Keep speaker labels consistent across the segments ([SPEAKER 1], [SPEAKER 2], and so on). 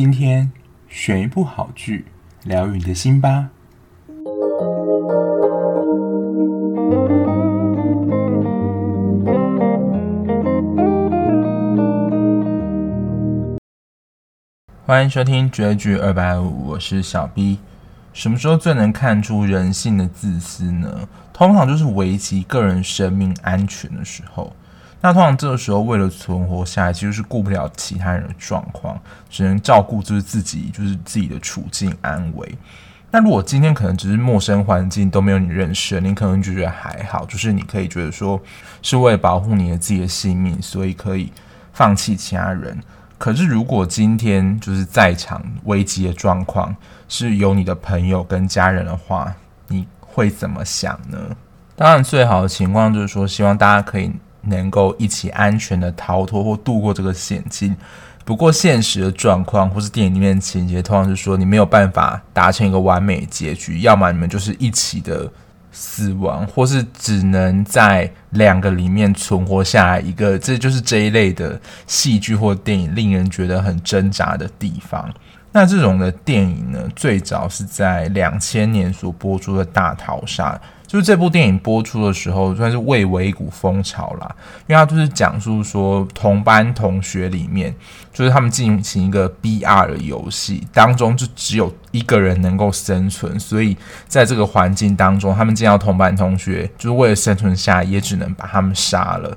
[SPEAKER 1] 今天选一部好剧，疗愈你的心吧。欢迎收听绝句二百五，我是小 B。什么时候最能看出人性的自私呢？通常就是危及个人生命安全的时候。那通常这个时候，为了存活下来，其实是顾不了其他人的状况，只能照顾就是自己，就是自己的处境安危。那如果今天可能只是陌生环境，都没有你认识，你可能就觉得还好，就是你可以觉得说是为了保护你的自己的性命，所以可以放弃其他人。可是如果今天就是在场危机的状况，是有你的朋友跟家人的话，你会怎么想呢？当然，最好的情况就是说，希望大家可以。能够一起安全的逃脱或度过这个险境。不过现实的状况或是电影里面的情节，通常是说你没有办法达成一个完美结局，要么你们就是一起的死亡，或是只能在两个里面存活下来一个。这就是这一类的戏剧或电影令人觉得很挣扎的地方。那这种的电影呢，最早是在两千年所播出的《大逃杀》。就是这部电影播出的时候，算是蔚为一股风潮啦。因为它就是讲述说，同班同学里面，就是他们进行一个 BR 的游戏当中，就只有一个人能够生存，所以在这个环境当中，他们见到同班同学，就是为了生存下，也只能把他们杀了。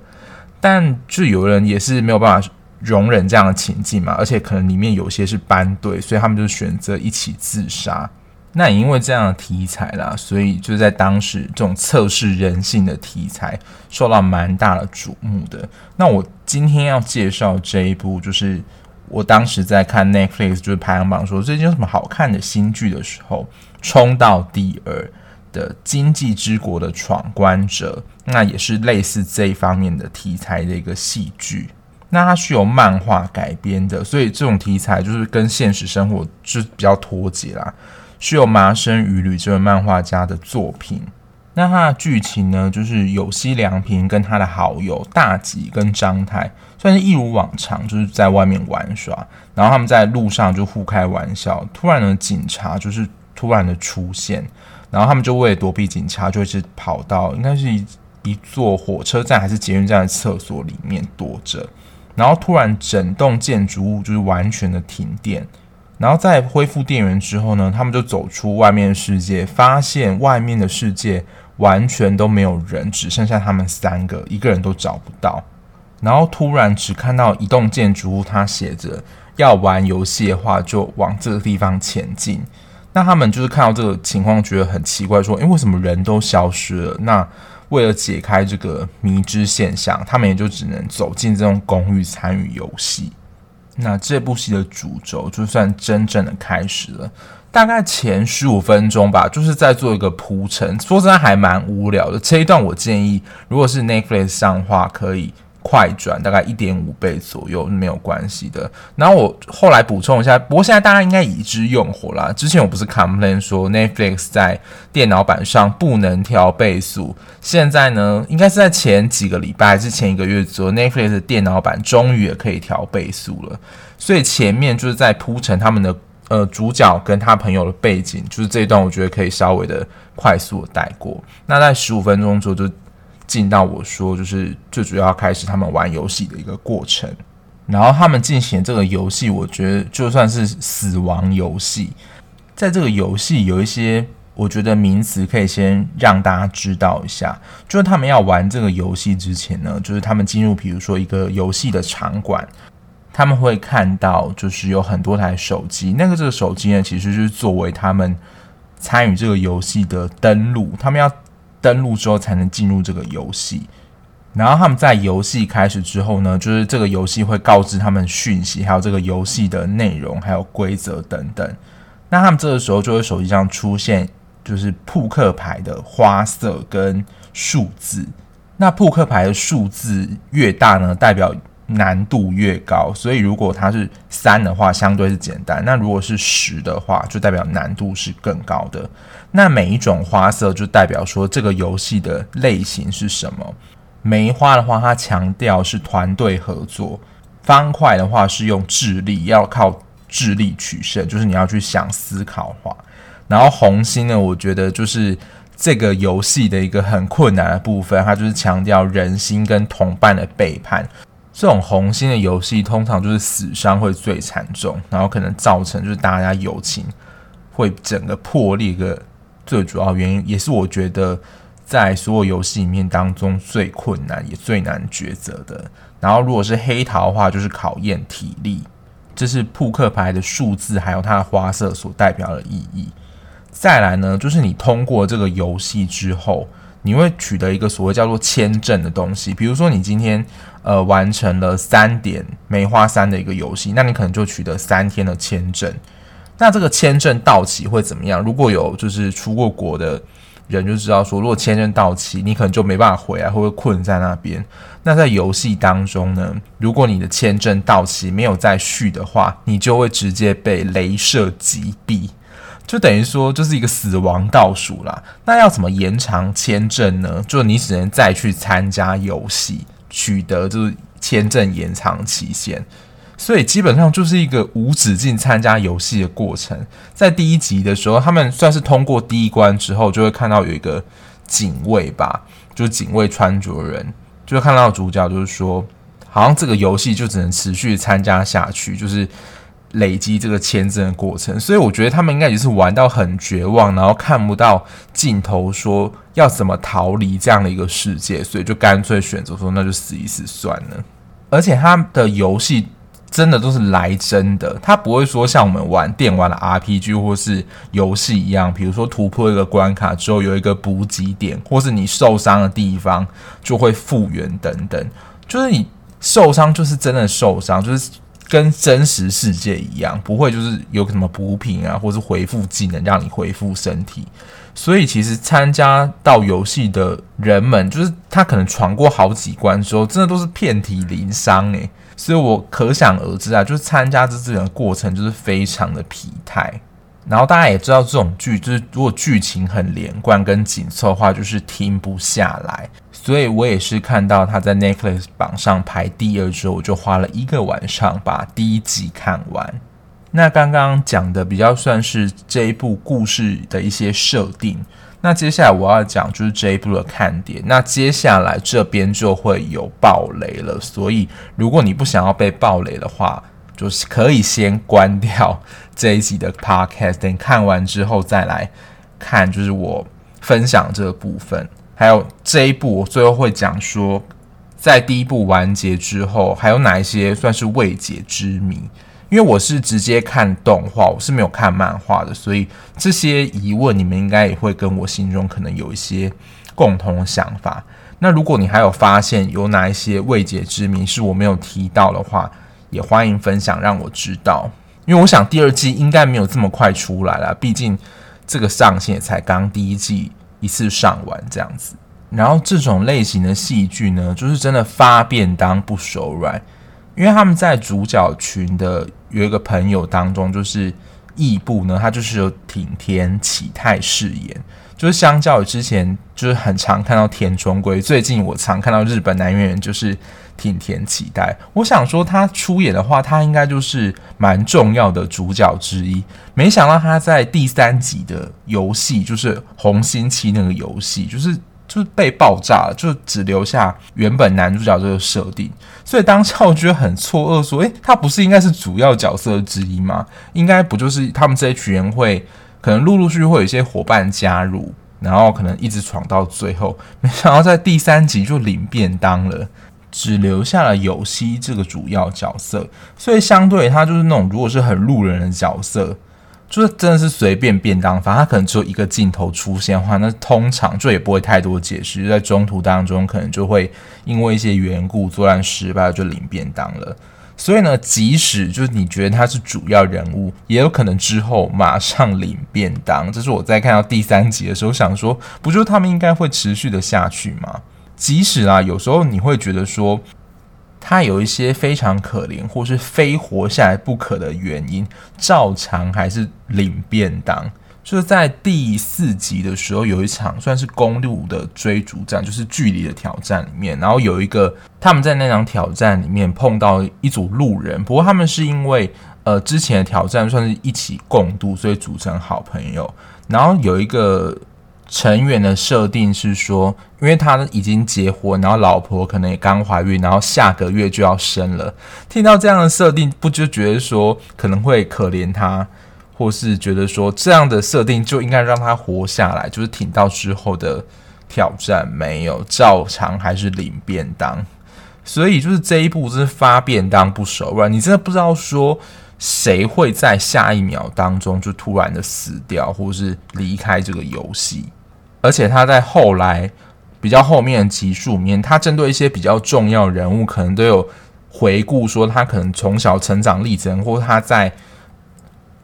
[SPEAKER 1] 但就有人也是没有办法容忍这样的情境嘛，而且可能里面有些是班队，所以他们就选择一起自杀。那也因为这样的题材啦，所以就在当时这种测试人性的题材受到蛮大的瞩目的。那我今天要介绍这一部，就是我当时在看 Netflix 就是排行榜说最近有什么好看的新剧的时候，冲到第二的《经济之国的闯关者》，那也是类似这一方面的题材的一个戏剧。那它是由漫画改编的，所以这种题材就是跟现实生活是比较脱节啦。是由麻生羽吕这位漫画家的作品。那他的剧情呢，就是有西良平跟他的好友大吉跟张太，算是一如往常，就是在外面玩耍。然后他们在路上就互开玩笑。突然呢，警察就是突然的出现，然后他们就为了躲避警察，就一直跑到应该是一一座火车站还是捷运站的厕所里面躲着。然后突然整栋建筑物就是完全的停电。然后在恢复电源之后呢，他们就走出外面的世界，发现外面的世界完全都没有人，只剩下他们三个，一个人都找不到。然后突然只看到一栋建筑物，它写着要玩游戏的话，就往这个地方前进。那他们就是看到这个情况，觉得很奇怪，说：“诶，为什么人都消失了？”那为了解开这个迷之现象，他们也就只能走进这栋公寓参与游戏。那这部戏的主轴就算真正的开始了，大概前十五分钟吧，就是在做一个铺陈。说真的，还蛮无聊的。这一段我建议，如果是 Netflix 上的话，可以。快转大概一点五倍左右没有关系的。然后我后来补充一下，不过现在大家应该已知用火啦。之前我不是 complain 说 Netflix 在电脑版上不能调倍速，现在呢，应该是在前几个礼拜还是前一个月左右，Netflix 的电脑版终于也可以调倍速了。所以前面就是在铺陈他们的呃主角跟他朋友的背景，就是这一段我觉得可以稍微的快速的带过。那在十五分钟左右就。进到我说，就是最主要开始他们玩游戏的一个过程，然后他们进行这个游戏，我觉得就算是死亡游戏，在这个游戏有一些我觉得名词可以先让大家知道一下，就是他们要玩这个游戏之前呢，就是他们进入比如说一个游戏的场馆，他们会看到就是有很多台手机，那个这个手机呢，其实就是作为他们参与这个游戏的登录，他们要。登录之后才能进入这个游戏，然后他们在游戏开始之后呢，就是这个游戏会告知他们讯息，还有这个游戏的内容，还有规则等等。那他们这个时候就会手机上出现，就是扑克牌的花色跟数字。那扑克牌的数字越大呢，代表难度越高。所以如果它是三的话，相对是简单；那如果是十的话，就代表难度是更高的。那每一种花色就代表说这个游戏的类型是什么？梅花的话，它强调是团队合作；方块的话是用智力，要靠智力取胜，就是你要去想思考化。然后红心呢，我觉得就是这个游戏的一个很困难的部分，它就是强调人心跟同伴的背叛。这种红心的游戏通常就是死伤会最惨重，然后可能造成就是大家友情会整个破裂的最主要原因，也是我觉得在所有游戏里面当中最困难也最难抉择的。然后如果是黑桃的话，就是考验体力，这是扑克牌的数字还有它的花色所代表的意义。再来呢，就是你通过这个游戏之后，你会取得一个所谓叫做签证的东西。比如说，你今天呃完成了三点梅花三的一个游戏，那你可能就取得三天的签证。那这个签证到期会怎么样？如果有就是出过国的人就知道说，如果签证到期，你可能就没办法回来，会不会困在那边？那在游戏当中呢，如果你的签证到期没有再续的话，你就会直接被镭射击毙。就等于说，就是一个死亡倒数啦。那要怎么延长签证呢？就你只能再去参加游戏，取得就是签证延长期限。所以基本上就是一个无止境参加游戏的过程。在第一集的时候，他们算是通过第一关之后，就会看到有一个警卫吧，就是警卫穿着人，就会看到主角就是说，好像这个游戏就只能持续参加下去，就是。累积这个签证的过程，所以我觉得他们应该也是玩到很绝望，然后看不到尽头，说要怎么逃离这样的一个世界，所以就干脆选择说那就死一死算了。而且他的游戏真的都是来真的，他不会说像我们玩电玩的 RPG 或是游戏一样，比如说突破一个关卡之后有一个补给点，或是你受伤的地方就会复原等等，就是你受伤就是真的受伤，就是。跟真实世界一样，不会就是有什么补品啊，或是恢复技能让你恢复身体。所以其实参加到游戏的人们，就是他可能闯过好几关之后，真的都是遍体鳞伤诶。所以我可想而知啊，就是参加这这个过程就是非常的疲态。然后大家也知道，这种剧就是如果剧情很连贯跟紧凑的话，就是停不下来。所以我也是看到他在 Netflix 榜上排第二之后，我就花了一个晚上把第一集看完。那刚刚讲的比较算是这一部故事的一些设定。那接下来我要讲就是这一部的看点。那接下来这边就会有爆雷了，所以如果你不想要被爆雷的话，就是可以先关掉这一集的 Podcast，等看完之后再来看，就是我分享这个部分。还有这一部，我最后会讲说，在第一部完结之后，还有哪一些算是未解之谜？因为我是直接看动画，我是没有看漫画的，所以这些疑问你们应该也会跟我心中可能有一些共同想法。那如果你还有发现有哪一些未解之谜是我没有提到的话，也欢迎分享让我知道。因为我想第二季应该没有这么快出来了，毕竟这个上线也才刚第一季。一次上完这样子，然后这种类型的戏剧呢，就是真的发便当不手软，因为他们在主角群的有一个朋友当中，就是异部呢，他就是有挺天启太饰演，就是相较于之前，就是很常看到田中圭，最近我常看到日本男演员就是挺田启太，我想说他出演的话，他应该就是蛮重要的主角之一。没想到他在第三集的游戏，就是红心七那个游戏，就是就是被爆炸了，就只留下原本男主角这个设定。所以当下我觉得很错愕，说：“诶，他不是应该是主要角色之一吗？应该不就是他们这一群人会可能陆陆续续会有一些伙伴加入，然后可能一直闯到最后。没想到在第三集就领便当了。”只留下了有希这个主要角色，所以相对他就是那种如果是很路人的角色，就是真的是随便便当，反正他可能只有一个镜头出现的话，那通常就也不会太多解释，在中途当中可能就会因为一些缘故作战失败就领便当了。所以呢，即使就是你觉得他是主要人物，也有可能之后马上领便当。这是我在看到第三集的时候想说，不就他们应该会持续的下去吗？即使啊，有时候你会觉得说他有一些非常可怜，或是非活下来不可的原因，照常还是领便当。就是在第四集的时候，有一场算是公路的追逐战，就是距离的挑战里面，然后有一个他们在那场挑战里面碰到一组路人，不过他们是因为呃之前的挑战算是一起共度，所以组成好朋友。然后有一个成员的设定是说，因为他已经结婚，然后老婆可能也刚怀孕，然后下个月就要生了。听到这样的设定，不就觉得说可能会可怜他，或是觉得说这样的设定就应该让他活下来，就是挺到之后的挑战没有，照常还是领便当。所以就是这一步是发便当不手软，你真的不知道说。谁会在下一秒当中就突然的死掉，或是离开这个游戏？而且他在后来比较后面的集数里面，他针对一些比较重要人物，可能都有回顾说他可能从小成长历程，或他在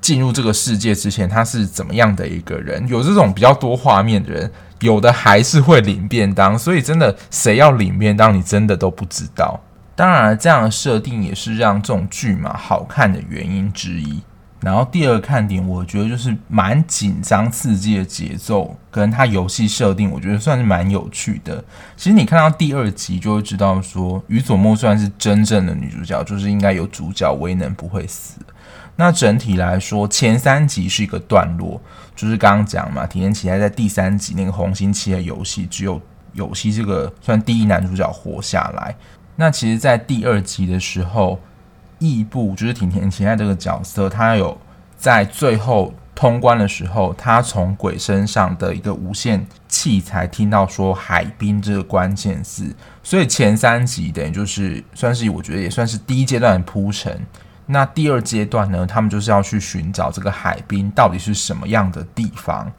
[SPEAKER 1] 进入这个世界之前他是怎么样的一个人。有这种比较多画面的人，有的还是会领便当，所以真的谁要领便当，你真的都不知道。当然，这样的设定也是让这种剧嘛好看的原因之一。然后第二看点，我觉得就是蛮紧张刺激的节奏，跟它游戏设定，我觉得算是蛮有趣的。其实你看到第二集就会知道，说宇佐默算是真正的女主角，就是应该有主角威能不会死。那整体来说，前三集是一个段落，就是刚刚讲嘛，体验期待在第三集那个红心七的游戏，只有有希这个算第一男主角活下来。那其实，在第二集的时候，异步就是挺田启太这个角色，他有在最后通关的时候，他从鬼身上的一个无线器材听到说“海滨”这个关键字，所以前三集等于就是算是我觉得也算是第一阶段的铺陈。那第二阶段呢，他们就是要去寻找这个海滨到底是什么样的地方，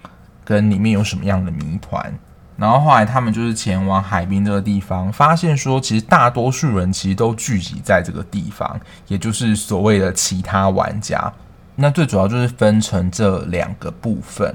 [SPEAKER 1] 跟里面有什么样的谜团。然后后来他们就是前往海滨这个地方，发现说其实大多数人其实都聚集在这个地方，也就是所谓的其他玩家。那最主要就是分成这两个部分，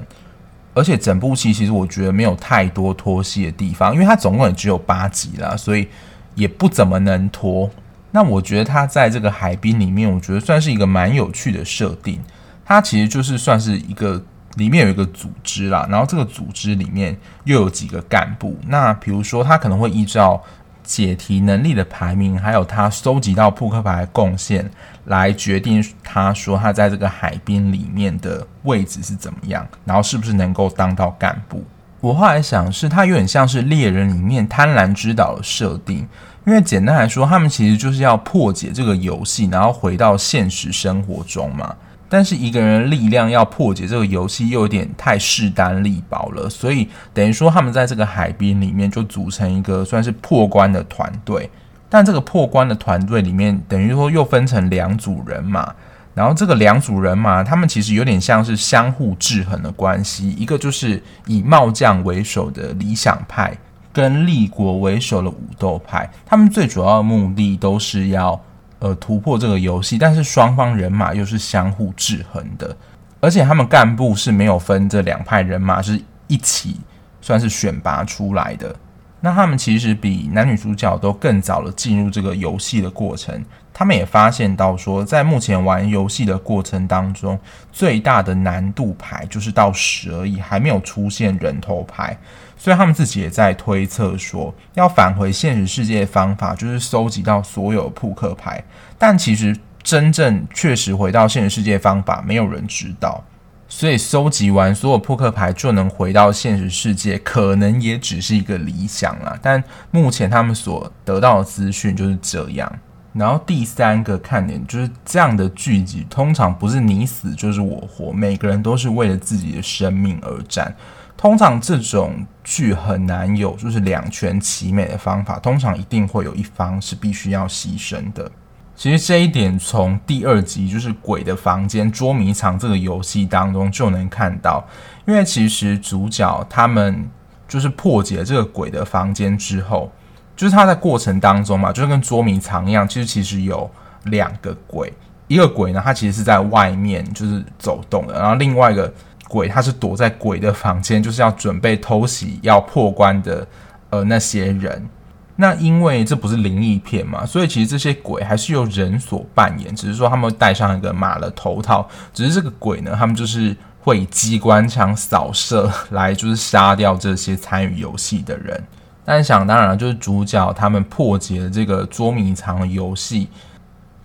[SPEAKER 1] 而且整部戏其实我觉得没有太多拖戏的地方，因为它总共也只有八集啦，所以也不怎么能拖。那我觉得它在这个海滨里面，我觉得算是一个蛮有趣的设定。它其实就是算是一个。里面有一个组织啦，然后这个组织里面又有几个干部。那比如说，他可能会依照解题能力的排名，还有他收集到扑克牌的贡献，来决定他说他在这个海滨里面的位置是怎么样，然后是不是能够当到干部。我后来想，是他有点像是猎人里面贪婪之岛的设定，因为简单来说，他们其实就是要破解这个游戏，然后回到现实生活中嘛。但是一个人的力量要破解这个游戏又有点太势单力薄了，所以等于说他们在这个海滨里面就组成一个算是破关的团队。但这个破关的团队里面，等于说又分成两组人马，然后这个两组人马他们其实有点像是相互制衡的关系，一个就是以帽将为首的理想派，跟立国为首的武斗派，他们最主要的目的都是要。呃，突破这个游戏，但是双方人马又是相互制衡的，而且他们干部是没有分这两派人马，是一起算是选拔出来的。那他们其实比男女主角都更早的进入这个游戏的过程。他们也发现到说，在目前玩游戏的过程当中，最大的难度牌就是到十而已，还没有出现人头牌。所以他们自己也在推测说，要返回现实世界的方法就是收集到所有扑克牌。但其实真正确实回到现实世界的方法，没有人知道。所以收集完所有扑克牌就能回到现实世界，可能也只是一个理想啦。但目前他们所得到的资讯就是这样。然后第三个看点就是这样的剧集，通常不是你死就是我活，每个人都是为了自己的生命而战。通常这种剧很难有就是两全其美的方法，通常一定会有一方是必须要牺牲的。其实这一点从第二集就是鬼的房间捉迷藏这个游戏当中就能看到，因为其实主角他们就是破解这个鬼的房间之后，就是他在过程当中嘛，就是跟捉迷藏一样，其实其实有两个鬼，一个鬼呢，他其实是在外面就是走动的，然后另外一个。鬼他是躲在鬼的房间，就是要准备偷袭要破关的呃那些人。那因为这不是灵异片嘛，所以其实这些鬼还是由人所扮演，只是说他们戴上一个马的头套。只是这个鬼呢，他们就是会以机关枪扫射来，就是杀掉这些参与游戏的人。但想当然就是主角他们破解了这个捉迷藏的游戏。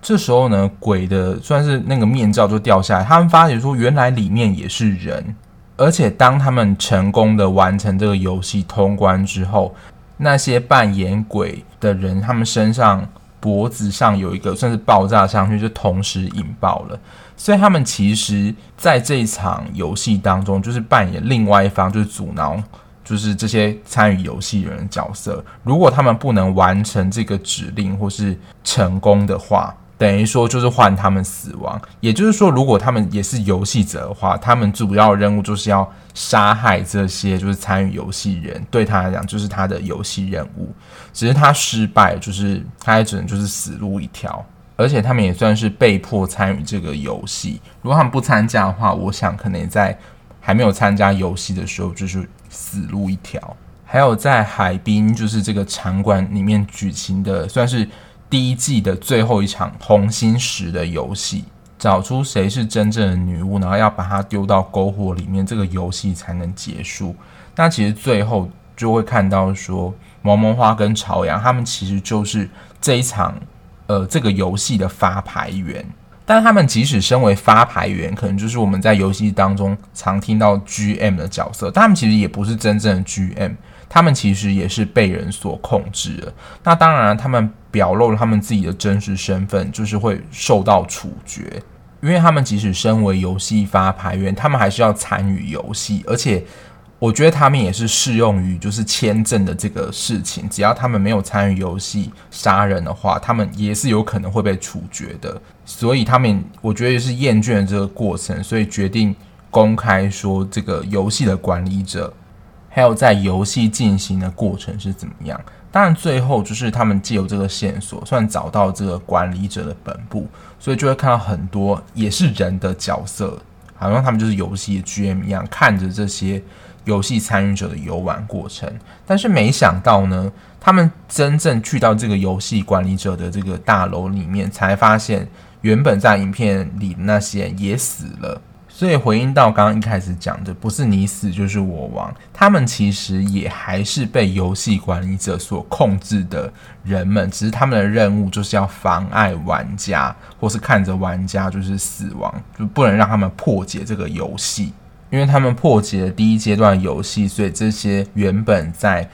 [SPEAKER 1] 这时候呢，鬼的算是那个面罩就掉下来，他们发觉说，原来里面也是人，而且当他们成功的完成这个游戏通关之后，那些扮演鬼的人，他们身上脖子上有一个算是爆炸上去，就同时引爆了，所以他们其实在这一场游戏当中，就是扮演另外一方，就是阻挠。就是这些参与游戏人的角色，如果他们不能完成这个指令或是成功的话，等于说就是换他们死亡。也就是说，如果他们也是游戏者的话，他们主要任务就是要杀害这些就是参与游戏人，对他来讲就是他的游戏任务。只是他失败，就是他也只能就是死路一条。而且他们也算是被迫参与这个游戏。如果他们不参加的话，我想可能也在还没有参加游戏的时候就是。死路一条。还有在海滨，就是这个场馆里面举行的，算是第一季的最后一场红心石的游戏，找出谁是真正的女巫，然后要把它丢到篝火里面，这个游戏才能结束。那其实最后就会看到说，萌萌花跟朝阳他们其实就是这一场呃这个游戏的发牌员。但他们即使身为发牌员，可能就是我们在游戏当中常听到 GM 的角色，他们其实也不是真正的 GM，他们其实也是被人所控制的。那当然，他们表露了他们自己的真实身份，就是会受到处决，因为他们即使身为游戏发牌员，他们还是要参与游戏，而且。我觉得他们也是适用于就是签证的这个事情，只要他们没有参与游戏杀人的话，他们也是有可能会被处决的。所以他们我觉得也是厌倦了这个过程，所以决定公开说这个游戏的管理者，还有在游戏进行的过程是怎么样。当然最后就是他们借由这个线索，算找到这个管理者的本部，所以就会看到很多也是人的角色，好像他们就是游戏的 GM 一样，看着这些。游戏参与者的游玩过程，但是没想到呢，他们真正去到这个游戏管理者的这个大楼里面，才发现原本在影片里的那些人也死了。所以回应到刚刚一开始讲的，不是你死就是我亡，他们其实也还是被游戏管理者所控制的人们，只是他们的任务就是要妨碍玩家，或是看着玩家就是死亡，就不能让他们破解这个游戏。因为他们破解了第一阶段游戏，所以这些原本在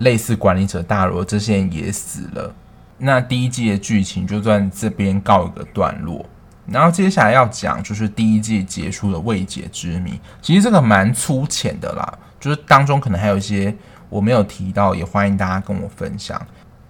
[SPEAKER 1] 类似管理者大楼这些人也死了。那第一季的剧情就在这边告一个段落。然后接下来要讲就是第一季结束的未解之谜。其实这个蛮粗浅的啦，就是当中可能还有一些我没有提到，也欢迎大家跟我分享。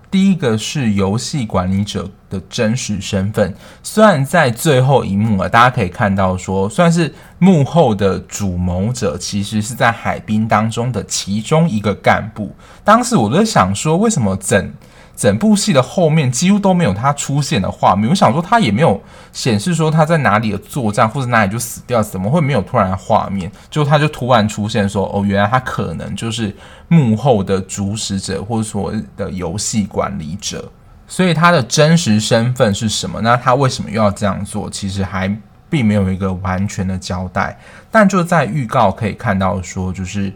[SPEAKER 1] 第一个是游戏管理者的真实身份，虽然在最后一幕啊，大家可以看到说，算是幕后的主谋者，其实是在海滨当中的其中一个干部。当时我就想说，为什么整整部戏的后面几乎都没有他出现的画面，我想说他也没有显示说他在哪里的作战或者哪里就死掉，怎么会没有突然画面？就他就突然出现说，哦，原来他可能就是幕后的主使者或者说的游戏管理者，所以他的真实身份是什么？那他为什么又要这样做？其实还并没有一个完全的交代，但就在预告可以看到说，就是。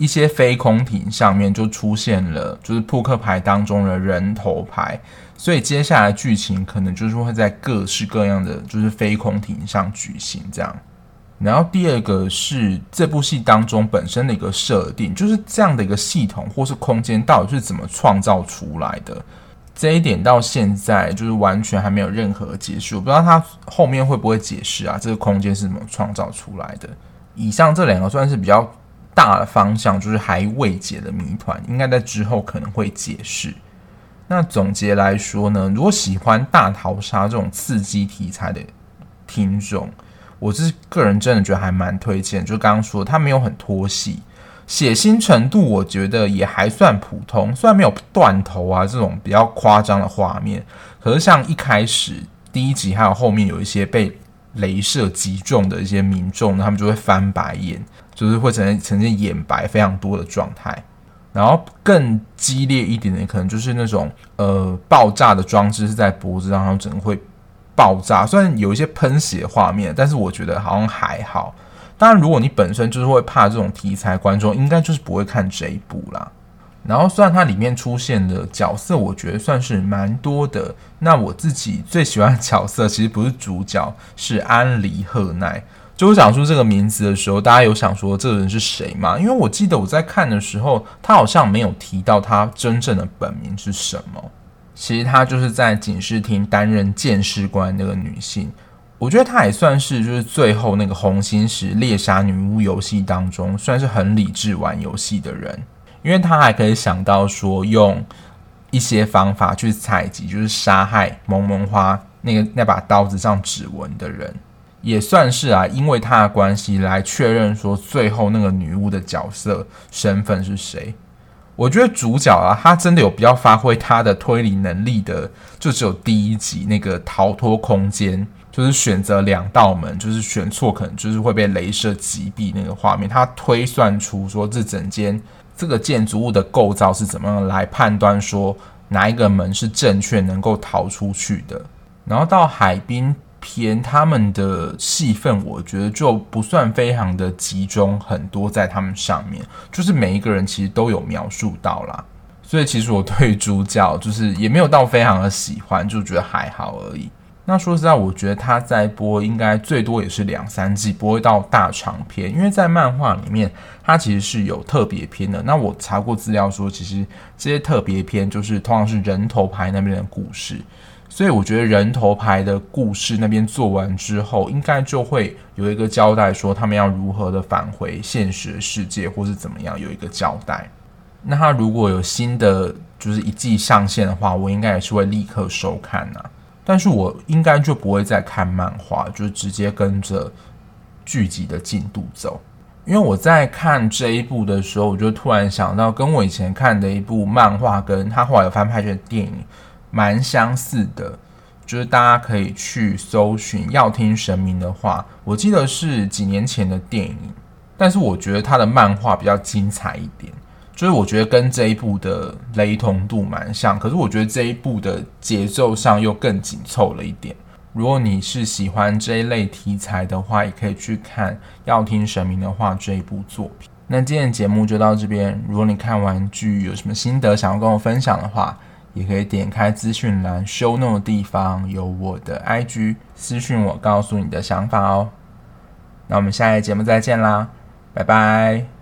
[SPEAKER 1] 一些飞空艇上面就出现了，就是扑克牌当中的人头牌，所以接下来剧情可能就是会在各式各样的就是飞空艇上举行这样。然后第二个是这部戏当中本身的一个设定，就是这样的一个系统或是空间到底是怎么创造出来的，这一点到现在就是完全还没有任何解释，我不知道他后面会不会解释啊？这个空间是怎么创造出来的？以上这两个算是比较。大的方向就是还未解的谜团，应该在之后可能会解释。那总结来说呢，如果喜欢大逃杀这种刺激题材的听众，我是个人真的觉得还蛮推荐。就刚刚说的，它没有很拖戏，血腥程度我觉得也还算普通，虽然没有断头啊这种比较夸张的画面，可是像一开始第一集还有后面有一些被镭射击中的一些民众，他们就会翻白眼。就是会呈现呈现眼白非常多的状态，然后更激烈一点的可能就是那种呃爆炸的装置是在脖子上，然后整个会爆炸。虽然有一些喷血画面，但是我觉得好像还好。当然，如果你本身就是会怕这种题材，观众应该就是不会看这一部啦。然后虽然它里面出现的角色，我觉得算是蛮多的。那我自己最喜欢的角色其实不是主角，是安梨贺奈。就我讲出这个名字的时候，大家有想说这个人是谁吗？因为我记得我在看的时候，他好像没有提到他真正的本名是什么。其实他就是在警视厅担任鉴识官那个女性。我觉得她也算是就是最后那个红心石猎杀女巫游戏当中，算是很理智玩游戏的人。因为他还可以想到说，用一些方法去采集，就是杀害萌萌花那个那把刀子上指纹的人，也算是啊，因为他的关系来确认说最后那个女巫的角色身份是谁。我觉得主角啊，他真的有比较发挥他的推理能力的，就只有第一集那个逃脱空间，就是选择两道门，就是选错可能就是会被雷射击毙那个画面，他推算出说这整间。这个建筑物的构造是怎么样来判断说哪一个门是正确能够逃出去的？然后到海滨片，他们的戏份我觉得就不算非常的集中，很多在他们上面，就是每一个人其实都有描述到啦。所以其实我对主角就是也没有到非常的喜欢，就觉得还好而已。那说实在，我觉得他在播应该最多也是两三季，不会到大长篇。因为在漫画里面，它其实是有特别篇的。那我查过资料说，其实这些特别篇就是通常是人头牌那边的故事。所以我觉得人头牌的故事那边做完之后，应该就会有一个交代，说他们要如何的返回现实世界，或是怎么样有一个交代。那他如果有新的就是一季上线的话，我应该也是会立刻收看呐、啊。但是我应该就不会再看漫画，就直接跟着剧集的进度走。因为我在看这一部的时候，我就突然想到，跟我以前看的一部漫画，跟他后来有翻拍成电影，蛮相似的。就是大家可以去搜寻《要听神明的话》，我记得是几年前的电影，但是我觉得他的漫画比较精彩一点。就是我觉得跟这一部的雷同度蛮像，可是我觉得这一部的节奏上又更紧凑了一点。如果你是喜欢这一类题材的话，也可以去看《要听神明的话》这一部作品。那今天的节目就到这边。如果你看完剧有什么心得想要跟我分享的话，也可以点开资讯栏 show no 的地方有我的 IG 私讯我，告诉你的想法哦。那我们下一节目再见啦，拜拜。